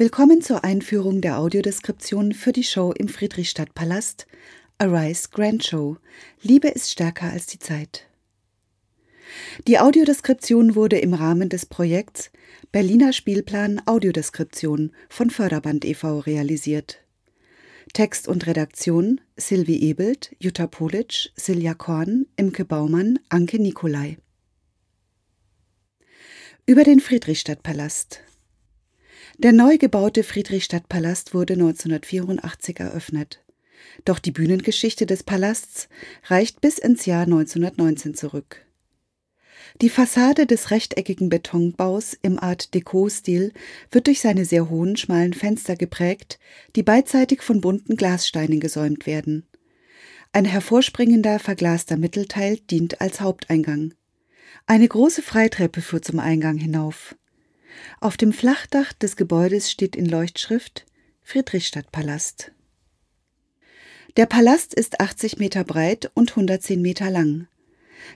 Willkommen zur Einführung der Audiodeskription für die Show im Friedrichstadtpalast Arise Grand Show. Liebe ist stärker als die Zeit. Die Audiodeskription wurde im Rahmen des Projekts Berliner Spielplan Audiodeskription von Förderband e.V. realisiert. Text und Redaktion Silvi Ebelt, Jutta Politsch, Silja Korn, Imke Baumann, Anke Nikolai. Über den Friedrichstadtpalast der neu gebaute Friedrichstadtpalast wurde 1984 eröffnet. Doch die Bühnengeschichte des Palasts reicht bis ins Jahr 1919 zurück. Die Fassade des rechteckigen Betonbaus im Art Deco-Stil wird durch seine sehr hohen, schmalen Fenster geprägt, die beidseitig von bunten Glassteinen gesäumt werden. Ein hervorspringender, verglaster Mittelteil dient als Haupteingang. Eine große Freitreppe führt zum Eingang hinauf. Auf dem Flachdach des Gebäudes steht in Leuchtschrift Friedrichstadtpalast. Der Palast ist 80 Meter breit und 110 Meter lang.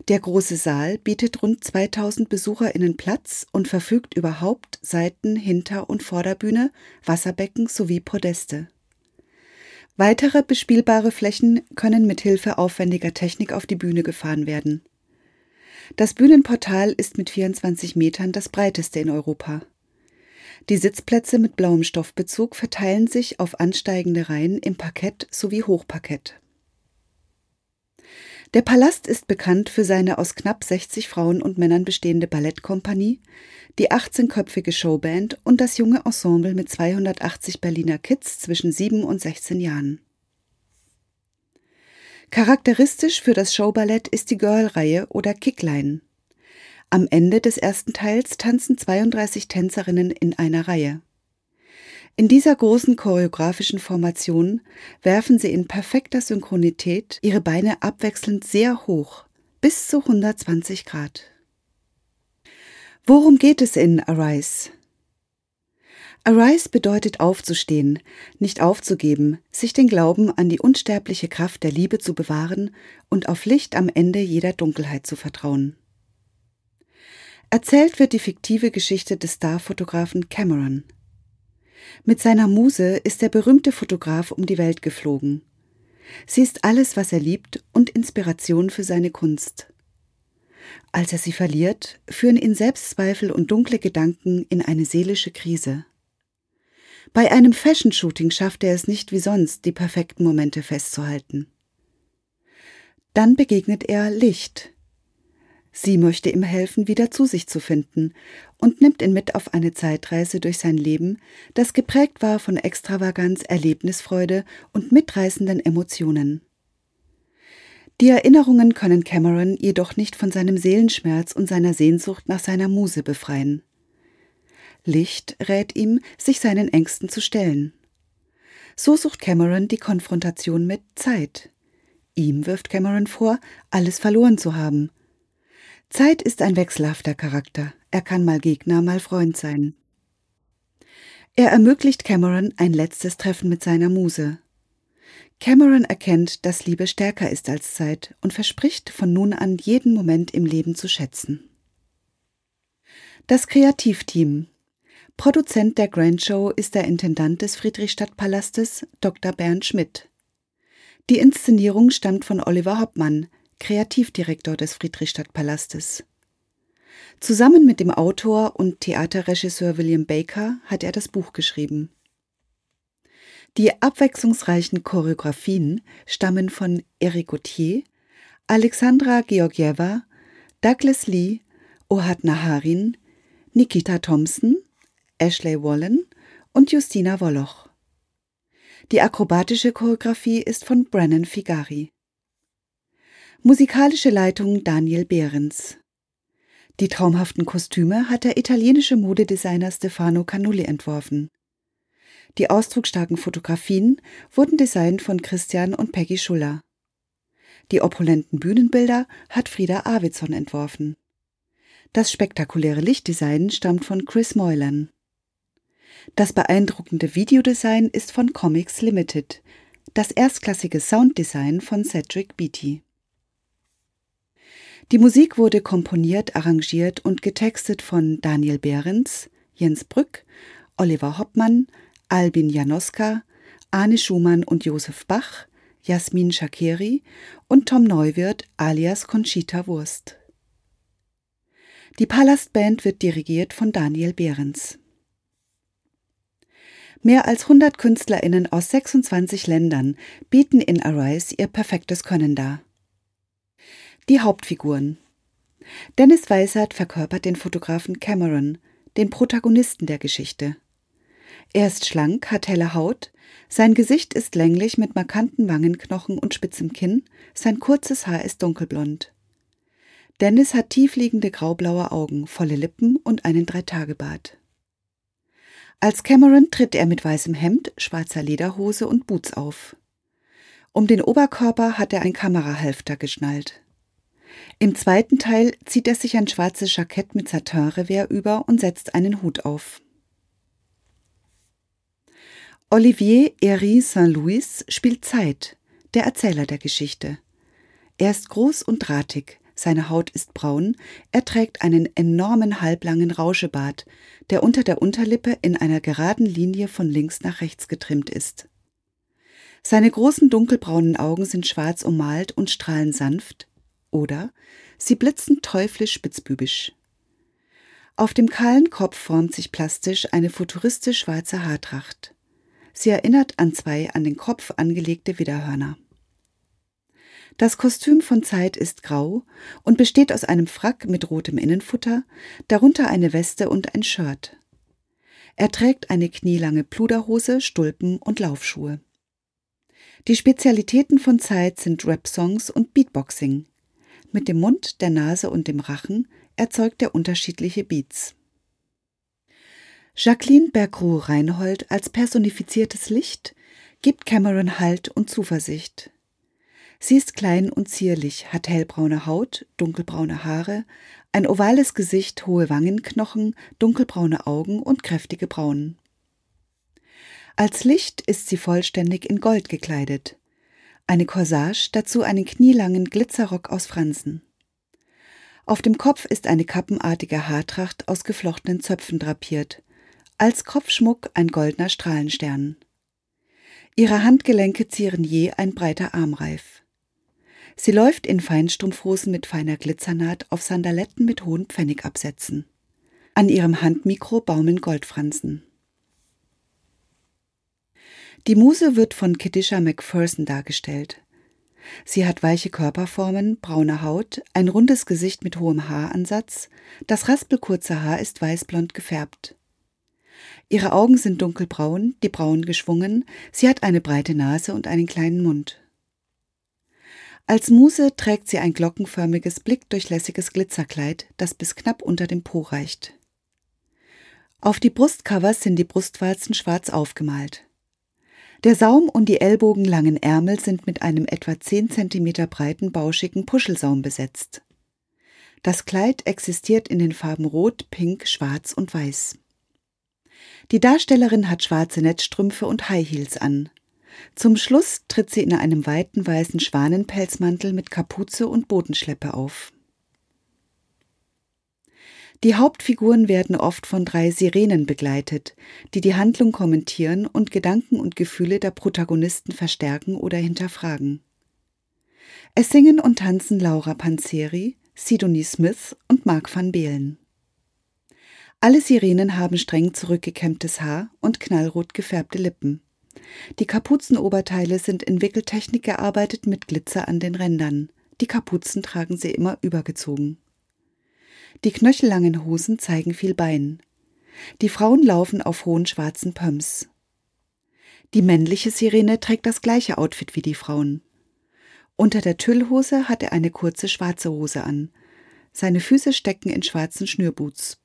Der große Saal bietet rund 2000 BesucherInnen Platz und verfügt über Haupt-, Seiten-, Hinter- und Vorderbühne, Wasserbecken sowie Podeste. Weitere bespielbare Flächen können mit Hilfe aufwendiger Technik auf die Bühne gefahren werden. Das Bühnenportal ist mit 24 Metern das breiteste in Europa. Die Sitzplätze mit blauem Stoffbezug verteilen sich auf ansteigende Reihen im Parkett sowie Hochparkett. Der Palast ist bekannt für seine aus knapp 60 Frauen und Männern bestehende Ballettkompanie, die 18-köpfige Showband und das junge Ensemble mit 280 Berliner Kids zwischen 7 und 16 Jahren. Charakteristisch für das Showballett ist die Girl-Reihe oder Kickline. Am Ende des ersten Teils tanzen 32 Tänzerinnen in einer Reihe. In dieser großen choreografischen Formation werfen sie in perfekter Synchronität ihre Beine abwechselnd sehr hoch, bis zu 120 Grad. Worum geht es in Arise? Arise bedeutet aufzustehen, nicht aufzugeben, sich den Glauben an die unsterbliche Kraft der Liebe zu bewahren und auf Licht am Ende jeder Dunkelheit zu vertrauen. Erzählt wird die fiktive Geschichte des Starfotografen Cameron. Mit seiner Muse ist der berühmte Fotograf um die Welt geflogen. Sie ist alles, was er liebt und Inspiration für seine Kunst. Als er sie verliert, führen ihn Selbstzweifel und dunkle Gedanken in eine seelische Krise. Bei einem Fashion-Shooting schafft er es nicht wie sonst, die perfekten Momente festzuhalten. Dann begegnet er Licht. Sie möchte ihm helfen, wieder zu sich zu finden und nimmt ihn mit auf eine Zeitreise durch sein Leben, das geprägt war von Extravaganz, Erlebnisfreude und mitreißenden Emotionen. Die Erinnerungen können Cameron jedoch nicht von seinem Seelenschmerz und seiner Sehnsucht nach seiner Muse befreien. Licht rät ihm, sich seinen Ängsten zu stellen. So sucht Cameron die Konfrontation mit Zeit. Ihm wirft Cameron vor, alles verloren zu haben. Zeit ist ein wechselhafter Charakter. Er kann mal Gegner, mal Freund sein. Er ermöglicht Cameron ein letztes Treffen mit seiner Muse. Cameron erkennt, dass Liebe stärker ist als Zeit und verspricht von nun an jeden Moment im Leben zu schätzen. Das Kreativteam Produzent der Grand Show ist der Intendant des Friedrichstadtpalastes, Dr. Bernd Schmidt. Die Inszenierung stammt von Oliver Hoppmann, Kreativdirektor des Friedrichstadtpalastes. Zusammen mit dem Autor und Theaterregisseur William Baker hat er das Buch geschrieben. Die abwechslungsreichen Choreografien stammen von Eric Gauthier, Alexandra Georgieva, Douglas Lee, Ohad Naharin, Nikita Thompson, Ashley Wallen und Justina Wolloch. Die akrobatische Choreografie ist von Brennan Figari. Musikalische Leitung Daniel Behrens. Die traumhaften Kostüme hat der italienische Modedesigner Stefano Canulli entworfen. Die ausdrucksstarken Fotografien wurden designt von Christian und Peggy Schuller. Die opulenten Bühnenbilder hat Frieda Arvidsson entworfen. Das spektakuläre Lichtdesign stammt von Chris Moylan. Das beeindruckende Videodesign ist von Comics Limited, das erstklassige Sounddesign von Cedric Beatty. Die Musik wurde komponiert, arrangiert und getextet von Daniel Behrens, Jens Brück Oliver Hoppmann, Albin Janoska, Arne Schumann und Josef Bach, Jasmin Shakeri und Tom Neuwirth alias Conchita Wurst. Die Palastband wird dirigiert von Daniel Behrens. Mehr als 100 KünstlerInnen aus 26 Ländern bieten in Arise ihr perfektes Können dar. Die Hauptfiguren Dennis Weisert verkörpert den Fotografen Cameron, den Protagonisten der Geschichte. Er ist schlank, hat helle Haut, sein Gesicht ist länglich mit markanten Wangenknochen und spitzem Kinn, sein kurzes Haar ist dunkelblond. Dennis hat tiefliegende graublaue Augen, volle Lippen und einen Dreitagebart. Als Cameron tritt er mit weißem Hemd, schwarzer Lederhose und Boots auf. Um den Oberkörper hat er ein Kamerahalfter geschnallt. Im zweiten Teil zieht er sich ein schwarzes Jackett mit Satinrevers über und setzt einen Hut auf. Olivier Herry Saint-Louis spielt Zeit, der Erzähler der Geschichte. Er ist groß und drahtig, seine Haut ist braun, er trägt einen enormen halblangen Rauschebart, der unter der Unterlippe in einer geraden Linie von links nach rechts getrimmt ist. Seine großen dunkelbraunen Augen sind schwarz ummalt und strahlen sanft, oder sie blitzen teuflisch spitzbübisch. Auf dem kahlen Kopf formt sich plastisch eine futuristisch schwarze Haartracht. Sie erinnert an zwei an den Kopf angelegte Widderhörner. Das Kostüm von Zeit ist grau und besteht aus einem Frack mit rotem Innenfutter, darunter eine Weste und ein Shirt. Er trägt eine knielange Pluderhose, Stulpen und Laufschuhe. Die Spezialitäten von Zeit sind Rap-Songs und Beatboxing. Mit dem Mund, der Nase und dem Rachen erzeugt er unterschiedliche Beats. Jacqueline Bergroux-Reinhold als personifiziertes Licht gibt Cameron Halt und Zuversicht. Sie ist klein und zierlich, hat hellbraune Haut, dunkelbraune Haare, ein ovales Gesicht, hohe Wangenknochen, dunkelbraune Augen und kräftige Brauen. Als Licht ist sie vollständig in Gold gekleidet. Eine Corsage, dazu einen knielangen Glitzerrock aus Fransen. Auf dem Kopf ist eine kappenartige Haartracht aus geflochtenen Zöpfen drapiert, als Kopfschmuck ein goldener Strahlenstern. Ihre Handgelenke zieren je ein breiter Armreif. Sie läuft in Feinstrumpfhosen mit feiner Glitzernaht auf Sandaletten mit hohen Pfennigabsätzen. An ihrem Handmikro baumeln Goldfransen. Die Muse wird von Kiddisha McPherson dargestellt. Sie hat weiche Körperformen, braune Haut, ein rundes Gesicht mit hohem Haaransatz, das raspelkurze Haar ist weißblond gefärbt. Ihre Augen sind dunkelbraun, die Brauen geschwungen, sie hat eine breite Nase und einen kleinen Mund. Als Muse trägt sie ein glockenförmiges, blickdurchlässiges Glitzerkleid, das bis knapp unter dem Po reicht. Auf die Brustcovers sind die Brustwarzen schwarz aufgemalt. Der Saum und die ellbogenlangen Ärmel sind mit einem etwa 10 cm breiten, bauschigen Puschelsaum besetzt. Das Kleid existiert in den Farben Rot, Pink, Schwarz und Weiß. Die Darstellerin hat schwarze Netzstrümpfe und High Heels an. Zum Schluss tritt sie in einem weiten weißen Schwanenpelzmantel mit Kapuze und Bodenschleppe auf. Die Hauptfiguren werden oft von drei Sirenen begleitet, die die Handlung kommentieren und Gedanken und Gefühle der Protagonisten verstärken oder hinterfragen. Es singen und tanzen Laura Panzeri, Sidonie Smith und Mark van Beelen. Alle Sirenen haben streng zurückgekämmtes Haar und knallrot gefärbte Lippen. Die Kapuzenoberteile sind in Wickeltechnik gearbeitet mit Glitzer an den Rändern. Die Kapuzen tragen sie immer übergezogen. Die knöchellangen Hosen zeigen viel Bein. Die Frauen laufen auf hohen schwarzen Pumps. Die männliche Sirene trägt das gleiche Outfit wie die Frauen. Unter der Tüllhose hat er eine kurze schwarze Hose an. Seine Füße stecken in schwarzen Schnürboots.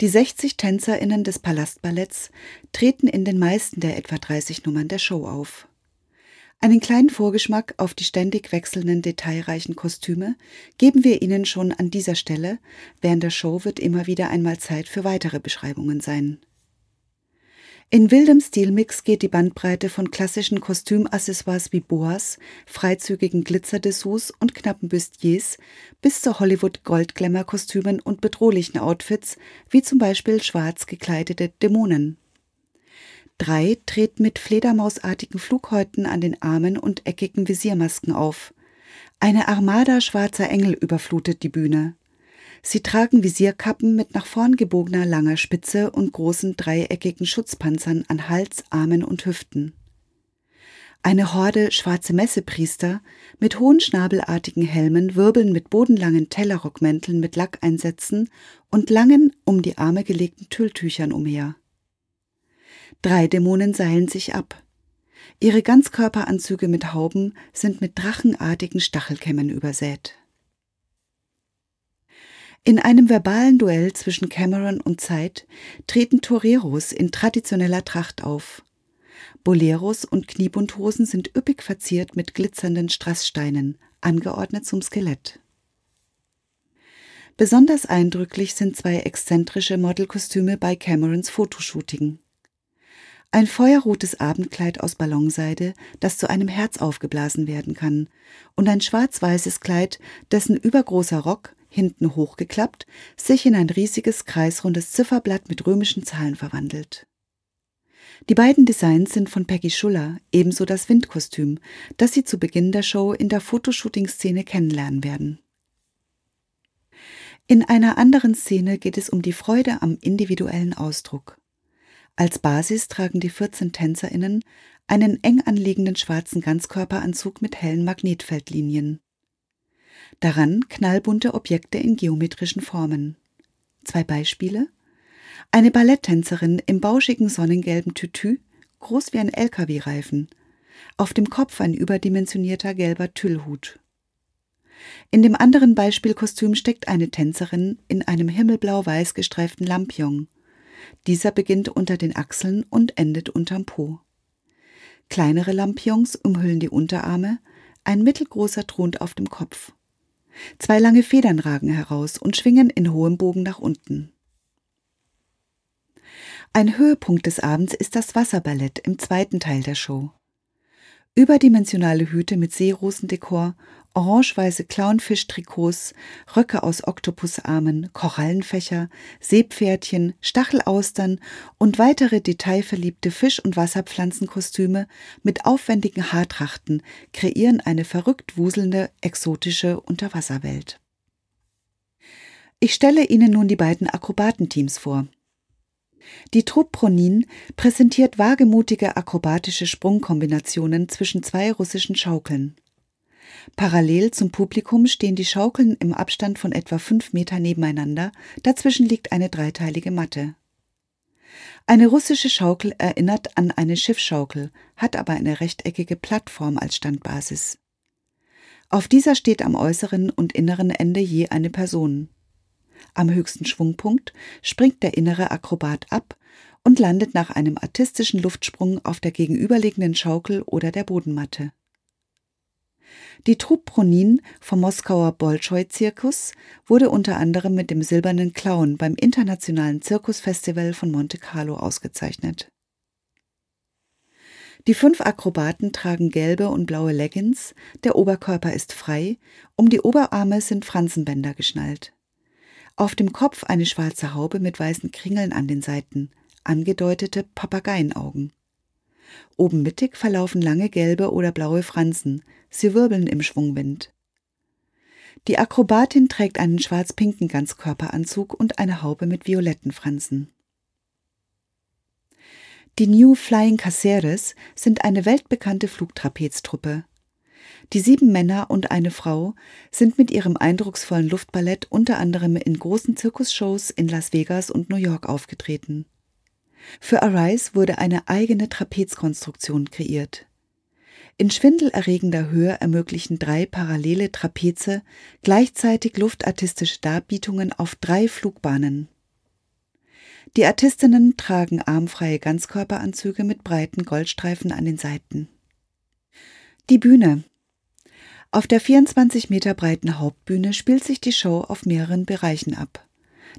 Die 60 TänzerInnen des Palastballetts treten in den meisten der etwa 30 Nummern der Show auf. Einen kleinen Vorgeschmack auf die ständig wechselnden detailreichen Kostüme geben wir Ihnen schon an dieser Stelle, während der Show wird immer wieder einmal Zeit für weitere Beschreibungen sein. In wildem Stilmix geht die Bandbreite von klassischen Kostümaccessoires wie Boas, freizügigen Glitzerdessous und knappen Bustiers bis zu Hollywood-Goldglamour-Kostümen und bedrohlichen Outfits, wie zum Beispiel schwarz gekleidete Dämonen. Drei treten mit fledermausartigen Flughäuten an den Armen und eckigen Visiermasken auf. Eine Armada schwarzer Engel überflutet die Bühne. Sie tragen Visierkappen mit nach vorn gebogener langer Spitze und großen dreieckigen Schutzpanzern an Hals, Armen und Hüften. Eine Horde schwarze Messepriester mit hohen schnabelartigen Helmen wirbeln mit bodenlangen Tellerrockmänteln mit Lackeinsätzen und langen, um die Arme gelegten Tülltüchern umher. Drei Dämonen seilen sich ab. Ihre Ganzkörperanzüge mit Hauben sind mit drachenartigen Stachelkämmen übersät. In einem verbalen Duell zwischen Cameron und Zeit treten Toreros in traditioneller Tracht auf. Boleros und Kniebundhosen sind üppig verziert mit glitzernden Strasssteinen, angeordnet zum Skelett. Besonders eindrücklich sind zwei exzentrische Modelkostüme bei Camerons Fotoshooting. Ein feuerrotes Abendkleid aus Ballonseide, das zu einem Herz aufgeblasen werden kann, und ein schwarz-weißes Kleid, dessen übergroßer Rock hinten hochgeklappt, sich in ein riesiges kreisrundes Zifferblatt mit römischen Zahlen verwandelt. Die beiden Designs sind von Peggy Schuller, ebenso das Windkostüm, das Sie zu Beginn der Show in der Fotoshooting-Szene kennenlernen werden. In einer anderen Szene geht es um die Freude am individuellen Ausdruck. Als Basis tragen die 14 TänzerInnen einen eng anliegenden schwarzen Ganzkörperanzug mit hellen Magnetfeldlinien. Daran knallbunte Objekte in geometrischen Formen. Zwei Beispiele. Eine Balletttänzerin im bauschigen sonnengelben Tütü, groß wie ein LKW-Reifen. Auf dem Kopf ein überdimensionierter gelber Tüllhut. In dem anderen Beispielkostüm steckt eine Tänzerin in einem himmelblau-weiß gestreiften Lampion. Dieser beginnt unter den Achseln und endet unterm Po. Kleinere Lampions umhüllen die Unterarme, ein mittelgroßer thront auf dem Kopf. Zwei lange Federn ragen heraus und schwingen in hohem Bogen nach unten. Ein Höhepunkt des Abends ist das Wasserballett im zweiten Teil der Show. Überdimensionale Hüte mit Seerosendekor orange-weiße Clownfisch-Trikots, Röcke aus Oktopusarmen, Korallenfächer, Seepferdchen, Stachelaustern und weitere detailverliebte Fisch- und Wasserpflanzenkostüme mit aufwendigen Haartrachten kreieren eine verrückt wuselnde, exotische Unterwasserwelt. Ich stelle Ihnen nun die beiden Akrobatenteams vor. Die Truppe Pronin präsentiert wagemutige akrobatische Sprungkombinationen zwischen zwei russischen Schaukeln. Parallel zum Publikum stehen die Schaukeln im Abstand von etwa fünf Meter nebeneinander, dazwischen liegt eine dreiteilige Matte. Eine russische Schaukel erinnert an eine Schiffschaukel, hat aber eine rechteckige Plattform als Standbasis. Auf dieser steht am äußeren und inneren Ende je eine Person. Am höchsten Schwungpunkt springt der innere Akrobat ab und landet nach einem artistischen Luftsprung auf der gegenüberliegenden Schaukel oder der Bodenmatte. Die Troupe Pronin vom Moskauer Bolschoi-Zirkus wurde unter anderem mit dem Silbernen Clown beim Internationalen Zirkusfestival von Monte Carlo ausgezeichnet. Die fünf Akrobaten tragen gelbe und blaue Leggings, der Oberkörper ist frei, um die Oberarme sind Fransenbänder geschnallt. Auf dem Kopf eine schwarze Haube mit weißen Kringeln an den Seiten, angedeutete Papageienaugen. Oben mittig verlaufen lange gelbe oder blaue Fransen, sie wirbeln im Schwungwind. Die Akrobatin trägt einen schwarz-pinken Ganzkörperanzug und eine Haube mit violetten Fransen. Die New Flying Caceres sind eine weltbekannte Flugtrapeztruppe. Die sieben Männer und eine Frau sind mit ihrem eindrucksvollen Luftballett unter anderem in großen Zirkusshows in Las Vegas und New York aufgetreten. Für Arise wurde eine eigene Trapezkonstruktion kreiert. In schwindelerregender Höhe ermöglichen drei parallele Trapeze gleichzeitig luftartistische Darbietungen auf drei Flugbahnen. Die Artistinnen tragen armfreie Ganzkörperanzüge mit breiten Goldstreifen an den Seiten. Die Bühne. Auf der 24 Meter breiten Hauptbühne spielt sich die Show auf mehreren Bereichen ab.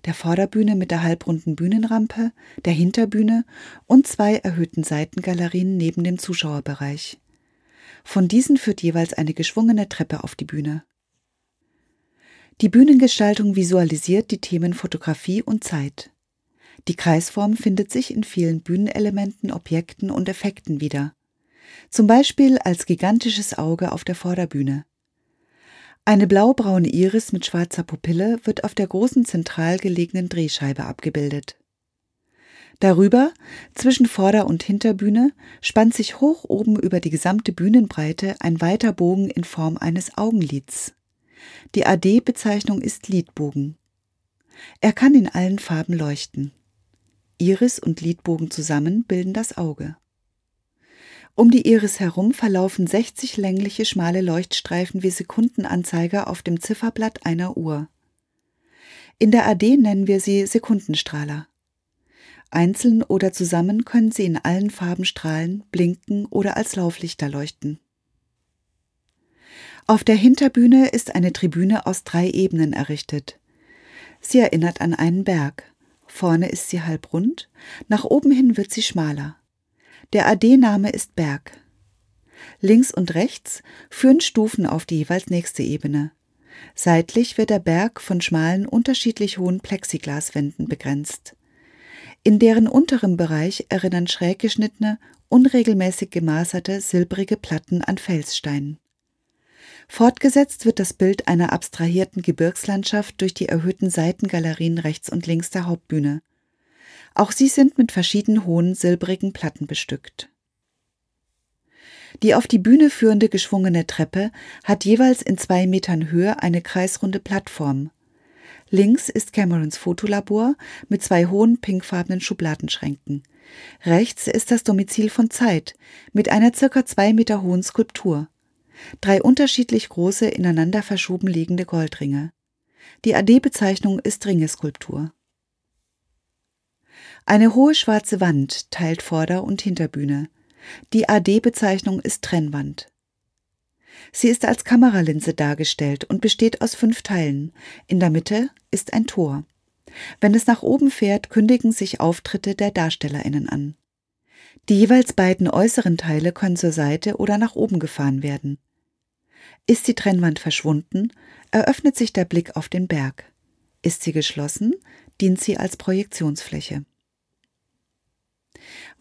Der Vorderbühne mit der halbrunden Bühnenrampe, der Hinterbühne und zwei erhöhten Seitengalerien neben dem Zuschauerbereich. Von diesen führt jeweils eine geschwungene Treppe auf die Bühne. Die Bühnengestaltung visualisiert die Themen Fotografie und Zeit. Die Kreisform findet sich in vielen Bühnenelementen, Objekten und Effekten wieder. Zum Beispiel als gigantisches Auge auf der Vorderbühne. Eine blaubraune Iris mit schwarzer Pupille wird auf der großen zentral gelegenen Drehscheibe abgebildet. Darüber, zwischen Vorder- und Hinterbühne, spannt sich hoch oben über die gesamte Bühnenbreite ein weiter Bogen in Form eines Augenlids. Die AD-Bezeichnung ist Lidbogen. Er kann in allen Farben leuchten. Iris und Lidbogen zusammen bilden das Auge. Um die Iris herum verlaufen 60 längliche schmale Leuchtstreifen wie Sekundenanzeiger auf dem Zifferblatt einer Uhr. In der AD nennen wir sie Sekundenstrahler. Einzeln oder zusammen können sie in allen Farben strahlen, blinken oder als Lauflichter leuchten. Auf der Hinterbühne ist eine Tribüne aus drei Ebenen errichtet. Sie erinnert an einen Berg. Vorne ist sie halbrund, nach oben hin wird sie schmaler. Der AD-Name ist Berg. Links und rechts führen Stufen auf die jeweils nächste Ebene. Seitlich wird der Berg von schmalen, unterschiedlich hohen Plexiglaswänden begrenzt. In deren unterem Bereich erinnern schräg geschnittene, unregelmäßig gemaßerte, silbrige Platten an Felssteinen. Fortgesetzt wird das Bild einer abstrahierten Gebirgslandschaft durch die erhöhten Seitengalerien rechts und links der Hauptbühne. Auch sie sind mit verschieden hohen silbrigen Platten bestückt. Die auf die Bühne führende geschwungene Treppe hat jeweils in zwei Metern Höhe eine kreisrunde Plattform. Links ist Camerons Fotolabor mit zwei hohen pinkfarbenen Schubladenschränken. Rechts ist das Domizil von Zeit mit einer circa zwei Meter hohen Skulptur drei unterschiedlich große, ineinander verschoben liegende Goldringe. Die AD-Bezeichnung ist Ringeskulptur. Eine hohe schwarze Wand teilt Vorder- und Hinterbühne. Die AD-Bezeichnung ist Trennwand. Sie ist als Kameralinse dargestellt und besteht aus fünf Teilen. In der Mitte ist ein Tor. Wenn es nach oben fährt, kündigen sich Auftritte der DarstellerInnen an. Die jeweils beiden äußeren Teile können zur Seite oder nach oben gefahren werden. Ist die Trennwand verschwunden, eröffnet sich der Blick auf den Berg. Ist sie geschlossen, dient sie als Projektionsfläche.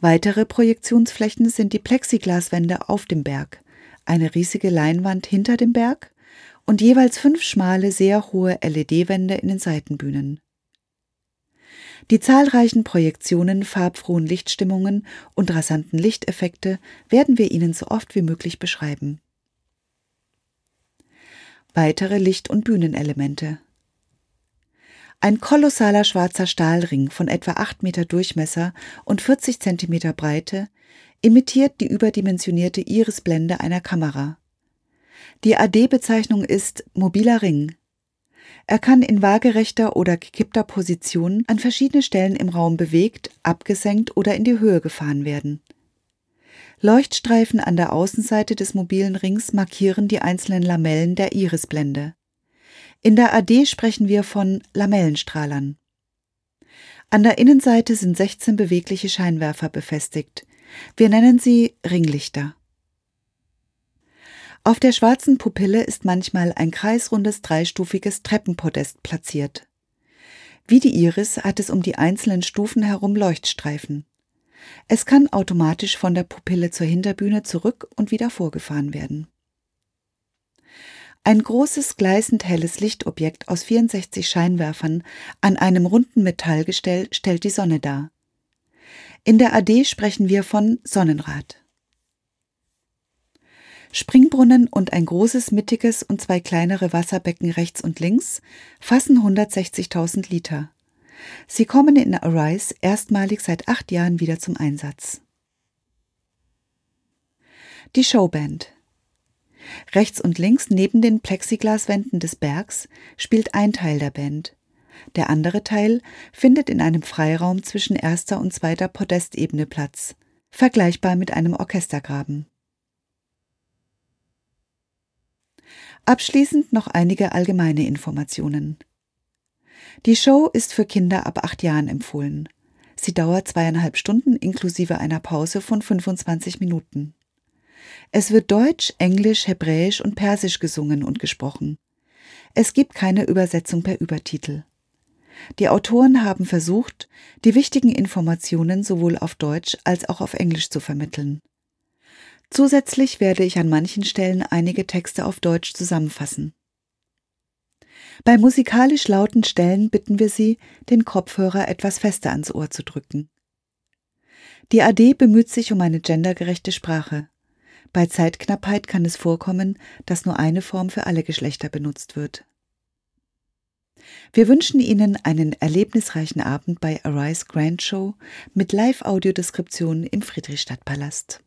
Weitere Projektionsflächen sind die Plexiglaswände auf dem Berg, eine riesige Leinwand hinter dem Berg und jeweils fünf schmale, sehr hohe LED-Wände in den Seitenbühnen. Die zahlreichen Projektionen, farbfrohen Lichtstimmungen und rasanten Lichteffekte werden wir Ihnen so oft wie möglich beschreiben weitere Licht- und Bühnenelemente. Ein kolossaler schwarzer Stahlring von etwa 8 Meter Durchmesser und 40 Zentimeter Breite imitiert die überdimensionierte Irisblende einer Kamera. Die AD-Bezeichnung ist mobiler Ring. Er kann in waagerechter oder gekippter Position an verschiedene Stellen im Raum bewegt, abgesenkt oder in die Höhe gefahren werden. Leuchtstreifen an der Außenseite des mobilen Rings markieren die einzelnen Lamellen der Irisblende. In der AD sprechen wir von Lamellenstrahlern. An der Innenseite sind 16 bewegliche Scheinwerfer befestigt. Wir nennen sie Ringlichter. Auf der schwarzen Pupille ist manchmal ein kreisrundes dreistufiges Treppenpodest platziert. Wie die Iris hat es um die einzelnen Stufen herum Leuchtstreifen. Es kann automatisch von der Pupille zur Hinterbühne zurück und wieder vorgefahren werden. Ein großes gleißend helles Lichtobjekt aus 64 Scheinwerfern an einem runden Metallgestell stellt die Sonne dar. In der AD sprechen wir von Sonnenrad. Springbrunnen und ein großes mittiges und zwei kleinere Wasserbecken rechts und links fassen 160.000 Liter. Sie kommen in Arise erstmalig seit acht Jahren wieder zum Einsatz. Die Showband. Rechts und links neben den Plexiglaswänden des Bergs spielt ein Teil der Band. Der andere Teil findet in einem Freiraum zwischen erster und zweiter Podestebene Platz, vergleichbar mit einem Orchestergraben. Abschließend noch einige allgemeine Informationen. Die Show ist für Kinder ab acht Jahren empfohlen. Sie dauert zweieinhalb Stunden inklusive einer Pause von 25 Minuten. Es wird Deutsch, Englisch, Hebräisch und Persisch gesungen und gesprochen. Es gibt keine Übersetzung per Übertitel. Die Autoren haben versucht, die wichtigen Informationen sowohl auf Deutsch als auch auf Englisch zu vermitteln. Zusätzlich werde ich an manchen Stellen einige Texte auf Deutsch zusammenfassen. Bei musikalisch lauten Stellen bitten wir Sie, den Kopfhörer etwas fester ans Ohr zu drücken. Die AD bemüht sich um eine gendergerechte Sprache. Bei Zeitknappheit kann es vorkommen, dass nur eine Form für alle Geschlechter benutzt wird. Wir wünschen Ihnen einen erlebnisreichen Abend bei Arise Grand Show mit Live-Audiodeskription im Friedrichstadtpalast.